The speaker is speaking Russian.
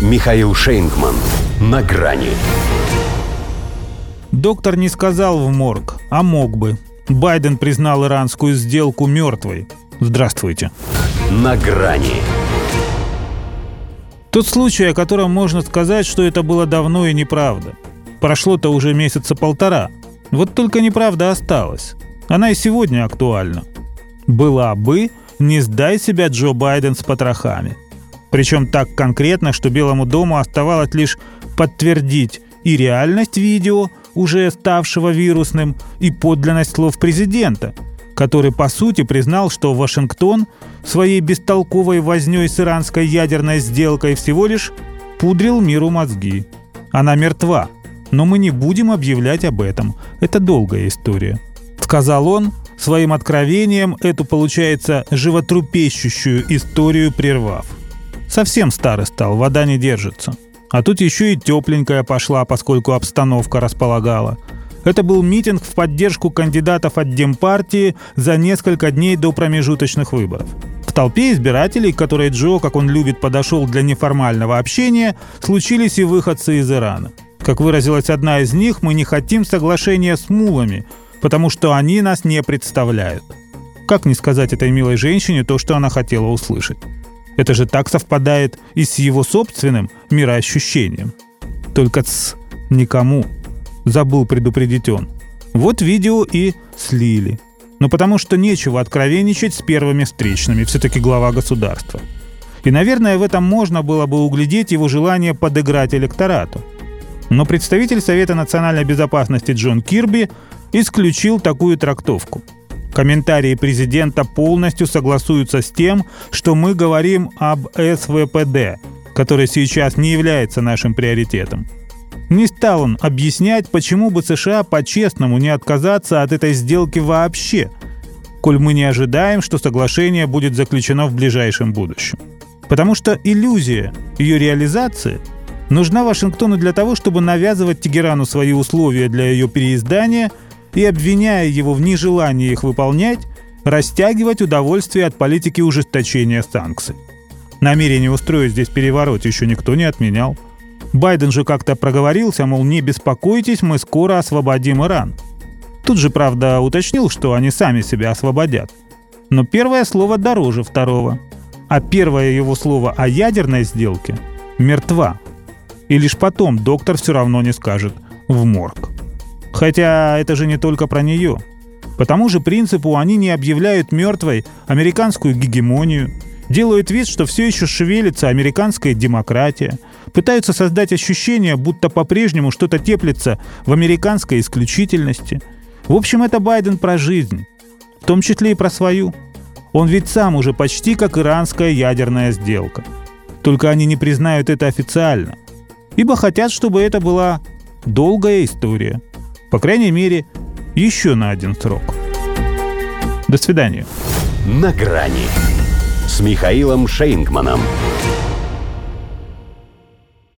Михаил Шейнгман. На грани. Доктор не сказал в морг, а мог бы. Байден признал иранскую сделку мертвой. Здравствуйте. На грани. Тот случай, о котором можно сказать, что это было давно и неправда. Прошло-то уже месяца полтора. Вот только неправда осталась. Она и сегодня актуальна. Была бы, не сдай себя Джо Байден с потрохами. Причем так конкретно, что Белому дому оставалось лишь подтвердить и реальность видео, уже ставшего вирусным, и подлинность слов президента, который по сути признал, что Вашингтон своей бестолковой вознёй с иранской ядерной сделкой всего лишь пудрил миру мозги. Она мертва, но мы не будем объявлять об этом. Это долгая история. Сказал он, своим откровением эту, получается, животрупещущую историю прервав. Совсем старый стал, вода не держится. А тут еще и тепленькая пошла, поскольку обстановка располагала. Это был митинг в поддержку кандидатов от Демпартии за несколько дней до промежуточных выборов. В толпе избирателей, к которой Джо, как он любит, подошел для неформального общения, случились и выходцы из Ирана. Как выразилась одна из них, мы не хотим соглашения с мулами, потому что они нас не представляют. Как не сказать этой милой женщине то, что она хотела услышать? Это же так совпадает и с его собственным мироощущением. Только с никому. Забыл предупредить он. Вот видео и слили. Но потому что нечего откровенничать с первыми встречными, все-таки глава государства. И, наверное, в этом можно было бы углядеть его желание подыграть электорату. Но представитель Совета национальной безопасности Джон Кирби исключил такую трактовку – Комментарии президента полностью согласуются с тем, что мы говорим об СВПД, который сейчас не является нашим приоритетом. Не стал он объяснять, почему бы США по-честному не отказаться от этой сделки вообще, коль мы не ожидаем, что соглашение будет заключено в ближайшем будущем. Потому что иллюзия ее реализации нужна Вашингтону для того, чтобы навязывать Тегерану свои условия для ее переиздания – и, обвиняя его в нежелании их выполнять, растягивать удовольствие от политики ужесточения санкций. Намерение устроить здесь переворот еще никто не отменял. Байден же как-то проговорился, мол, не беспокойтесь, мы скоро освободим Иран. Тут же, правда, уточнил, что они сами себя освободят. Но первое слово дороже второго. А первое его слово о ядерной сделке – мертва. И лишь потом доктор все равно не скажет «в морг». Хотя это же не только про нее. По тому же принципу они не объявляют мертвой американскую гегемонию, делают вид, что все еще шевелится американская демократия, пытаются создать ощущение, будто по-прежнему что-то теплится в американской исключительности. В общем, это Байден про жизнь, в том числе и про свою. Он ведь сам уже почти как иранская ядерная сделка. Только они не признают это официально, ибо хотят, чтобы это была долгая история – по крайней мере, еще на один срок. До свидания. На грани с Михаилом Шейнгманом.